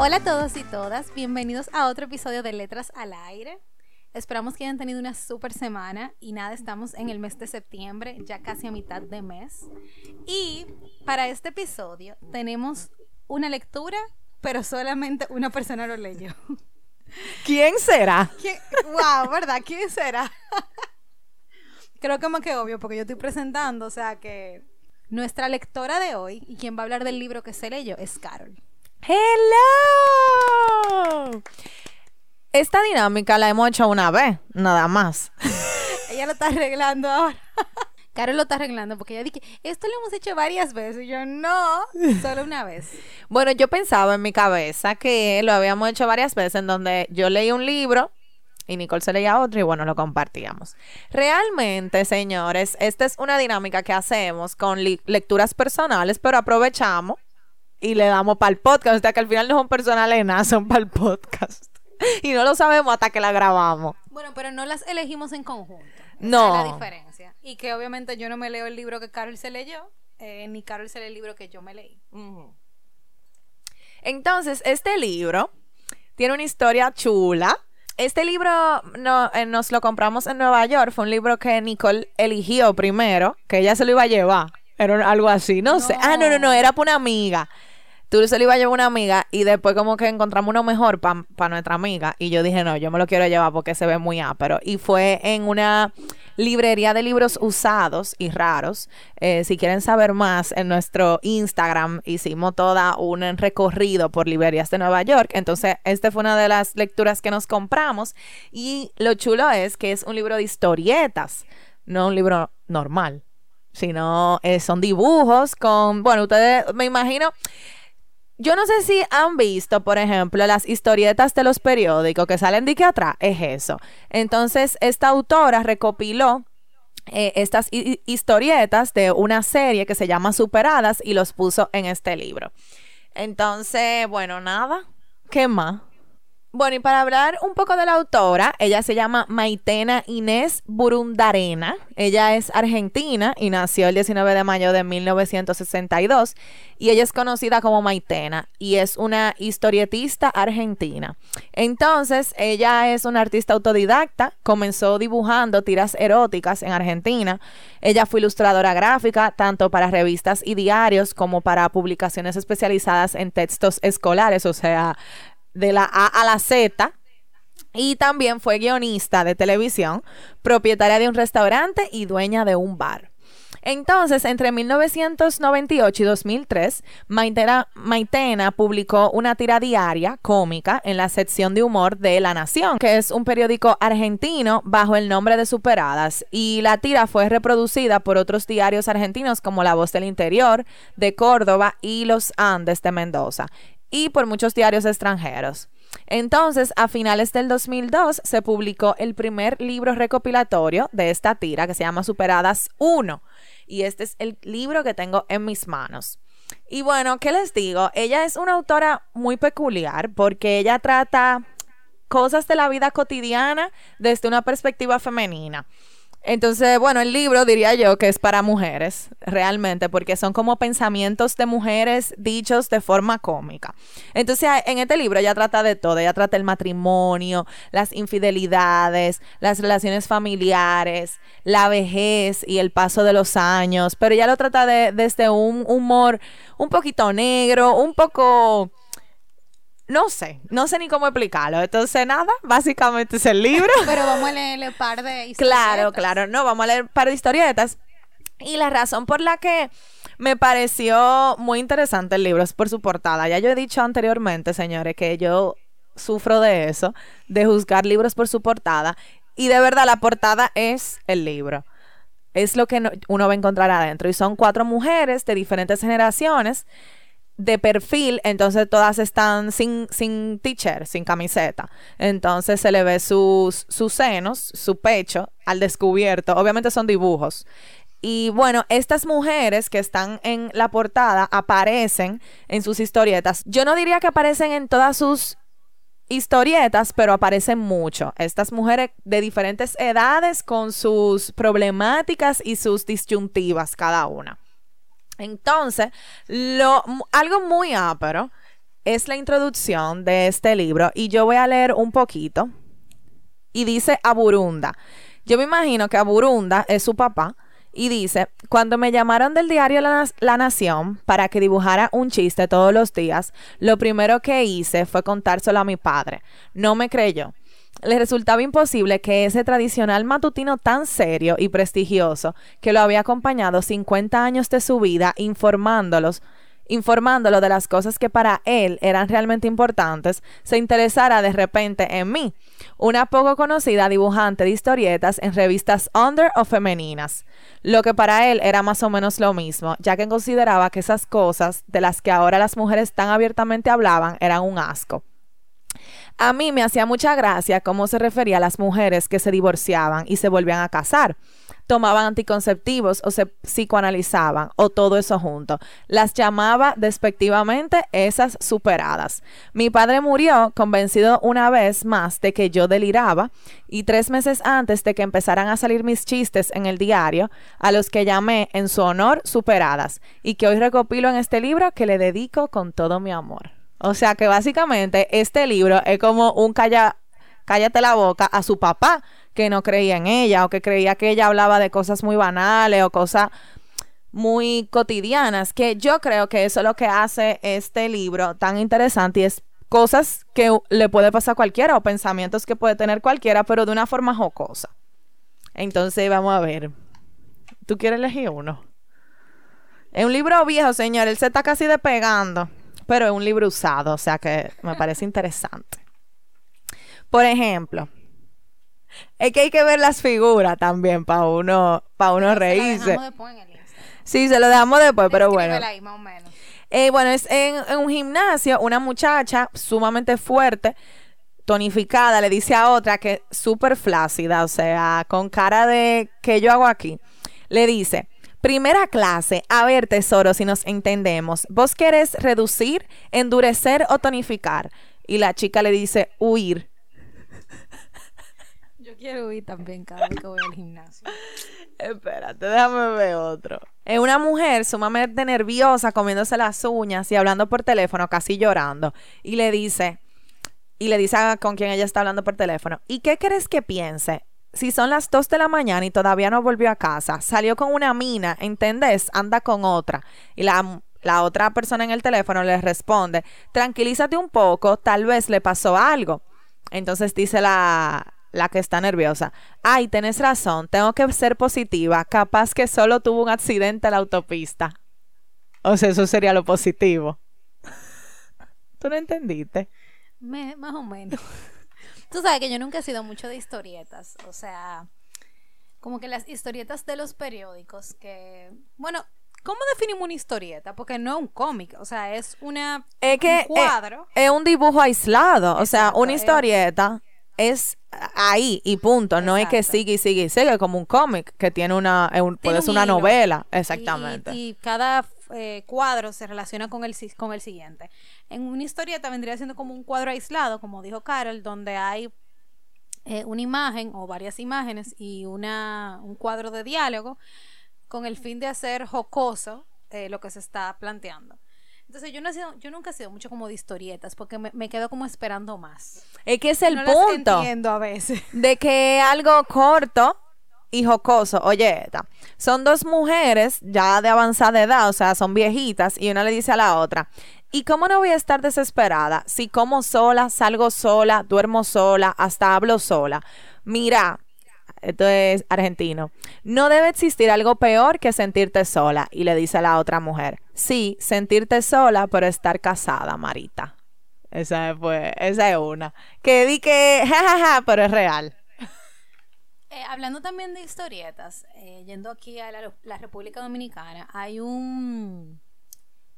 Hola a todos y todas, bienvenidos a otro episodio de Letras al Aire. Esperamos que hayan tenido una super semana y nada, estamos en el mes de septiembre, ya casi a mitad de mes. Y para este episodio tenemos una lectura, pero solamente una persona lo leyó. ¿Quién será? Wow, ¿verdad? ¿Quién será? Creo que más que obvio, porque yo estoy presentando, o sea que nuestra lectora de hoy y quien va a hablar del libro que se leyó es Carol. ¡Hello! Esta dinámica la hemos hecho una vez, nada más. ella lo está arreglando ahora. Carol lo está arreglando porque ella dije, esto lo hemos hecho varias veces. Y yo, no, solo una vez. bueno, yo pensaba en mi cabeza que lo habíamos hecho varias veces en donde yo leí un libro y Nicole se leía otro y bueno, lo compartíamos. Realmente, señores, esta es una dinámica que hacemos con lecturas personales, pero aprovechamos y le damos para el podcast. O sea que al final no son personales nada, son para el podcast. Y no lo sabemos hasta que la grabamos. Bueno, pero no las elegimos en conjunto. no. es la diferencia. Y que obviamente yo no me leo el libro que Carol se leyó, eh, ni Carol se lee el libro que yo me leí. Entonces, este libro tiene una historia chula. Este libro no, eh, nos lo compramos en Nueva York. Fue un libro que Nicole eligió primero, que ella se lo iba a llevar. Era algo así, no, sé. Ah, no, no, no, era para una amiga. Tú se lo iba a llevar una amiga y después como que encontramos uno mejor para nuestra amiga. Y yo dije, no, yo me lo quiero llevar porque se ve muy ápero. Y fue en una librería de libros usados y raros. Eh, si quieren saber más, en nuestro Instagram hicimos toda un recorrido por librerías de Nueva York. Entonces, esta fue una de las lecturas que nos compramos. Y lo chulo es que es un libro de historietas, no un libro normal sino eh, son dibujos con, bueno, ustedes me imagino, yo no sé si han visto, por ejemplo, las historietas de los periódicos que salen de aquí atrás, es eso. Entonces, esta autora recopiló eh, estas historietas de una serie que se llama Superadas y los puso en este libro. Entonces, bueno, nada, ¿qué más? Bueno, y para hablar un poco de la autora, ella se llama Maitena Inés Burundarena. Ella es argentina y nació el 19 de mayo de 1962 y ella es conocida como Maitena y es una historietista argentina. Entonces, ella es una artista autodidacta, comenzó dibujando tiras eróticas en Argentina. Ella fue ilustradora gráfica tanto para revistas y diarios como para publicaciones especializadas en textos escolares, o sea, de la A a la Z. Y también fue guionista de televisión, propietaria de un restaurante y dueña de un bar. Entonces, entre 1998 y 2003, Maitena, publicó una tira diaria cómica en la sección de humor de La Nación, que es un periódico argentino bajo el nombre de Superadas. Y la tira fue reproducida por otros diarios argentinos como La Voz del Interior, de Córdoba y Los Andes de Mendoza y por muchos diarios extranjeros. Entonces, a finales del 2002 se publicó el primer libro recopilatorio de esta tira que se llama Superadas 1 y este es el libro que tengo en mis manos. Y bueno, ¿qué les digo? Ella es una autora muy peculiar porque ella trata cosas de la vida cotidiana desde una perspectiva femenina. Entonces, bueno, el libro diría yo que es para mujeres, realmente, porque son como pensamientos de mujeres dichos de forma cómica. Entonces, en este libro ella trata de todo, ella trata el matrimonio, las infidelidades, las relaciones familiares, la vejez y el paso de los años, pero ella lo trata de, desde un humor un poquito negro, un poco no sé, no sé ni cómo explicarlo. Entonces, nada, básicamente es el libro. Pero vamos a leer un par de historietas. Claro, claro, no, vamos a leer un par de historietas. Y la razón por la que me pareció muy interesante el libro es por su portada. Ya yo he dicho anteriormente, señores, que yo sufro de eso, de juzgar libros por su portada. Y de verdad, la portada es el libro. Es lo que uno va a encontrar adentro. Y son cuatro mujeres de diferentes generaciones de perfil, entonces todas están sin, sin teacher, sin camiseta. Entonces se le ve sus, sus senos, su pecho al descubierto. Obviamente son dibujos. Y bueno, estas mujeres que están en la portada aparecen en sus historietas. Yo no diría que aparecen en todas sus historietas, pero aparecen mucho. Estas mujeres de diferentes edades con sus problemáticas y sus disyuntivas cada una. Entonces, lo, algo muy ápero es la introducción de este libro y yo voy a leer un poquito. Y dice Aburunda. Yo me imagino que Aburunda es su papá. Y dice, cuando me llamaron del diario la, la, Nación para que dibujara un chiste todos los días, lo primero que hice fue contárselo a mi padre. No me creyó le resultaba imposible que ese tradicional matutino tan serio y prestigioso, que lo había acompañado 50 años de su vida informándolos, informándolo de las cosas que para él eran realmente importantes, se interesara de repente en mí, una poco conocida dibujante de historietas en revistas under o femeninas, lo que para él era más o menos lo mismo, ya que consideraba que esas cosas de las que ahora las mujeres tan abiertamente hablaban eran un asco. A mí me hacía mucha gracia cómo se refería a las mujeres que se divorciaban y se volvían a casar. Tomaban anticonceptivos o se psicoanalizaban o todo eso junto. Las llamaba despectivamente esas superadas. Mi padre murió convencido una vez más de que yo deliraba y tres meses antes de que empezaran a salir mis chistes en el diario, a los que llamé en su honor superadas y que hoy recopilo en este libro que le dedico con todo mi amor. O sea que básicamente este libro es como un calla, cállate la boca a su papá que no creía en ella o que creía que ella hablaba de cosas muy banales o cosas muy cotidianas, que yo creo que eso es lo que hace este libro tan interesante y es cosas que le puede pasar a cualquiera o pensamientos que puede tener cualquiera, pero de una forma jocosa. Entonces vamos a ver. ¿Tú quieres elegir uno? Es un libro viejo, señor. Él se está casi despegando pero es un libro usado, o sea que me parece interesante. Por ejemplo, es que hay que ver las figuras también para uno, para uno reírse. Sí, se lo dejamos después, pero bueno. Eh, bueno, es en, en, un gimnasio, una muchacha sumamente fuerte, tonificada, le dice a otra que súper flácida, o sea, con cara de ¿qué yo hago aquí? Le dice, Primera clase. A ver, tesoro, si nos entendemos. ¿Vos querés reducir, endurecer o tonificar? Y la chica le dice, huir. Yo quiero huir también cada vez que voy al gimnasio. Espérate, déjame ver otro. Es una mujer sumamente nerviosa comiéndose las uñas y hablando por teléfono, casi llorando. Y le dice, y le dice con quien ella está hablando por teléfono, ¿y qué crees que piense? Si son las 2 de la mañana y todavía no volvió a casa, salió con una mina, ¿entendés? Anda con otra. Y la, la otra persona en el teléfono le responde, tranquilízate un poco, tal vez le pasó algo. Entonces dice la, la que está nerviosa, ay, tenés razón, tengo que ser positiva, capaz que solo tuvo un accidente en la autopista. O sea, eso sería lo positivo. ¿Tú no entendiste? más o menos. Tú sabes que yo nunca he sido mucho de historietas, o sea, como que las historietas de los periódicos que, bueno, ¿cómo definimos una historieta? Porque no es un cómic, o sea, es una es que un cuadro. Es, un dibujo aislado, o sea, una historieta es ahí y punto, no es que sigue y sigue y sigue como un cómic que tiene una puede ser una novela, exactamente. y cada eh, cuadro se relaciona con el, con el siguiente. En una historieta vendría siendo como un cuadro aislado, como dijo Carol, donde hay eh, una imagen o varias imágenes y una, un cuadro de diálogo con el fin de hacer jocoso eh, lo que se está planteando. Entonces yo no he sido, yo nunca he sido mucho como de historietas porque me, quedo como esperando más. Es que es el punto. entiendo a veces. De que algo corto y jocoso. Oye, son dos mujeres ya de avanzada edad, o sea, son viejitas, y una le dice a la otra, ¿y cómo no voy a estar desesperada si como sola, salgo sola, duermo sola, hasta hablo sola? Mira, esto es argentino, no debe existir algo peor que sentirte sola. Y le dice a la otra mujer, sí, sentirte sola, pero estar casada, Marita. Esa fue, esa es una. Que di que, jajaja, pero es real. Eh, hablando también de historietas, eh, yendo aquí a la, República Dominicana, hay un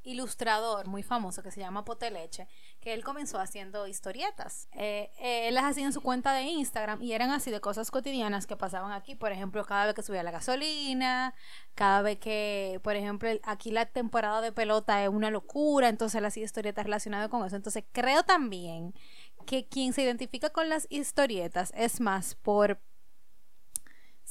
ilustrador muy famoso que se llama Poteleche, que él comenzó haciendo historietas. Eh, él las hacía en su cuenta de Instagram y eran así de cosas cotidianas que pasaban aquí. Por ejemplo, cada vez que subía la gasolina, cada vez que, por ejemplo, aquí la temporada de pelota es una locura, entonces él hacía historietas relacionadas con eso. Entonces creo también que quien se identifica con las historietas es más por...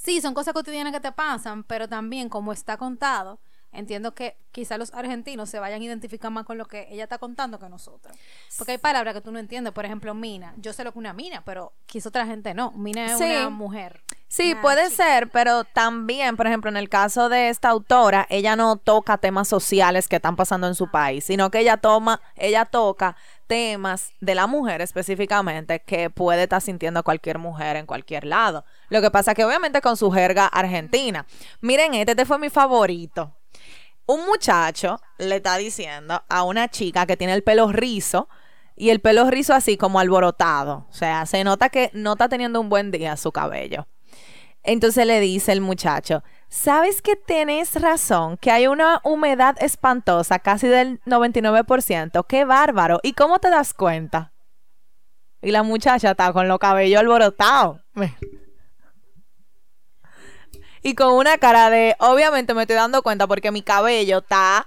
Sí, son cosas cotidianas que te pasan, pero también como está contado, entiendo que quizá los argentinos se vayan a identificar más con lo que ella está contando que nosotros. Porque hay palabras que tú no entiendes, por ejemplo, mina. Yo sé lo que es una mina, pero quizá otra gente no. Mina es Sí. una mujer. Sí, Una puede chica. ser, pero también, por ejemplo, en el caso de esta autora, ella no toca temas sociales que están pasando en su país, sino que ella toma, ella toca temas de la mujer específicamente que puede estar sintiendo cualquier mujer en cualquier lado. Lo que pasa que obviamente con su jerga argentina. Miren, este, este fue mi favorito. Un muchacho le está diciendo a una chica que tiene el pelo rizo y el pelo rizo así como alborotado. O sea, se nota que no está teniendo un buen día su cabello. Entonces le dice el muchacho, ¿sabes que tienes razón? Que hay una humedad espantosa, casi del 99%. ¡Qué bárbaro! ¿Y cómo te das cuenta? Y la muchacha está con los cabellos alborotados. Y con una cara de, obviamente me estoy dando cuenta porque mi cabello está,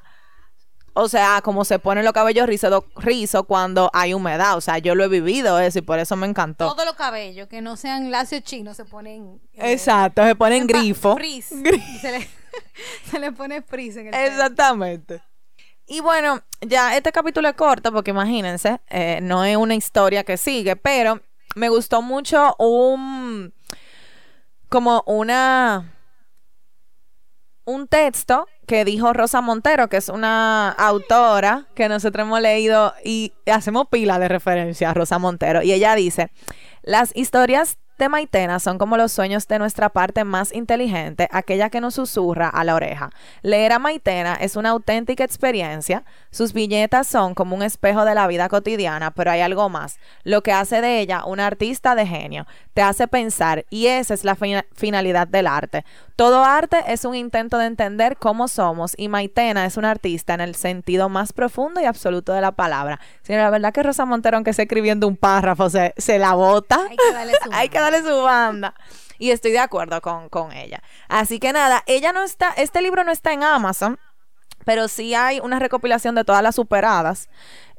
o sea, como se ponen los cabellos rizos rizo cuando hay humedad. O sea, yo lo he vivido eso y por eso me encantó. Todos los cabellos que no sean lacios chinos se ponen. eh, Exacto, se ponen grifo. frizz. Se le, se le pone frizz en el pelo. Exactamente. Y bueno, ya este capítulo es corto porque imagínense, eh, no es una historia que sigue, pero me gustó mucho un como una un texto que dijo Rosa Montero, que es una autora que nosotros hemos leído y hacemos pila de referencia a Rosa Montero. Y ella dice, las historias de Maitena son como los sueños de nuestra parte más inteligente, aquella que nos susurra a la oreja. Leer a Maitena es una auténtica experiencia. Sus viñetas son como un espejo de la vida cotidiana, pero hay algo más, lo que hace de ella una artista de genio. Te hace pensar y esa es la fina- finalidad del arte. Todo arte es un intento de entender cómo somos y Maitena es una artista en el sentido más profundo y absoluto de la palabra. Señora, la verdad que Rosa Montero, aunque esté escribiendo un párrafo, se, se la bota. Hay que darle su Darle su banda. Y estoy de acuerdo con, con ella. Así que nada, ella no está, este libro no está en Amazon, pero sí hay una recopilación de todas las superadas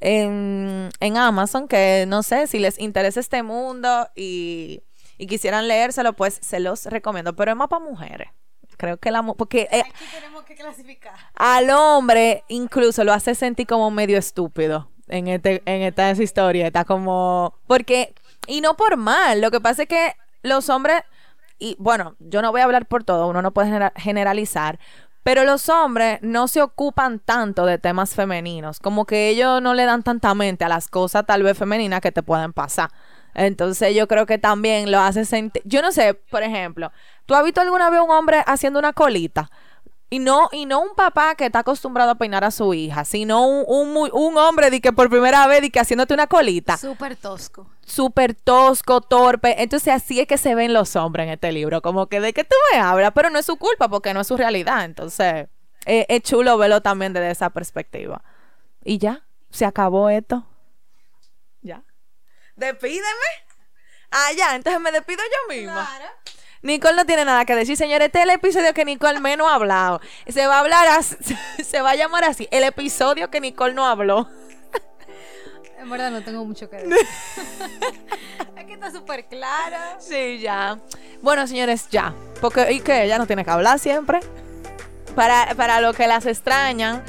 en, en Amazon, que no sé si les interesa este mundo y, y quisieran leérselo, pues se los recomiendo. Pero es más para mujeres. Creo que la porque eh, Aquí tenemos que clasificar. al hombre incluso lo hace sentir como medio estúpido en este en esta historieta como porque y no por mal lo que pasa es que los hombres y bueno yo no voy a hablar por todo uno no puede genera- generalizar pero los hombres no se ocupan tanto de temas femeninos como que ellos no le dan tanta mente a las cosas tal vez femeninas que te pueden pasar. Entonces yo creo que también lo hace sentir yo no sé por ejemplo tú has visto alguna vez un hombre haciendo una colita y no, y no un papá que está acostumbrado a peinar a su hija, sino un, un, hombre de que por primera vez de que haciéndote una colita, Súper tosco. súper tosco, torpe. Entonces así es que se ven los hombres en este libro, como que de que tú me hablas, pero no es su culpa porque no es su realidad. Entonces eh, es chulo verlo también desde esa perspectiva. Y ya, se acabó esto. Ya. Despídeme. Ah, ya, entonces me despido yo misma. Nicole no tiene nada que decir, señores. Este es el episodio que Nicole menos ha hablado. Se va a hablar así, se va a llamar así, el episodio que Nicole no habló. En verdad no tengo mucho que decir. es que está súper clara. Sí, ya. Bueno, señores, ya. Porque, ¿y qué? Ella no tiene que hablar siempre. Para, para lo que las extrañan,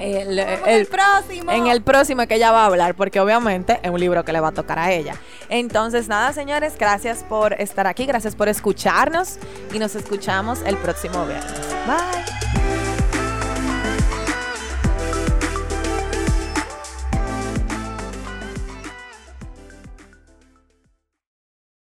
el, Vamos el- próximo. en el próximo que ella va a hablar, porque obviamente es un libro que le va a tocar a ella. Entonces, nada, señores, gracias por estar aquí, gracias por escucharnos y nos escuchamos el próximo viernes. Bye.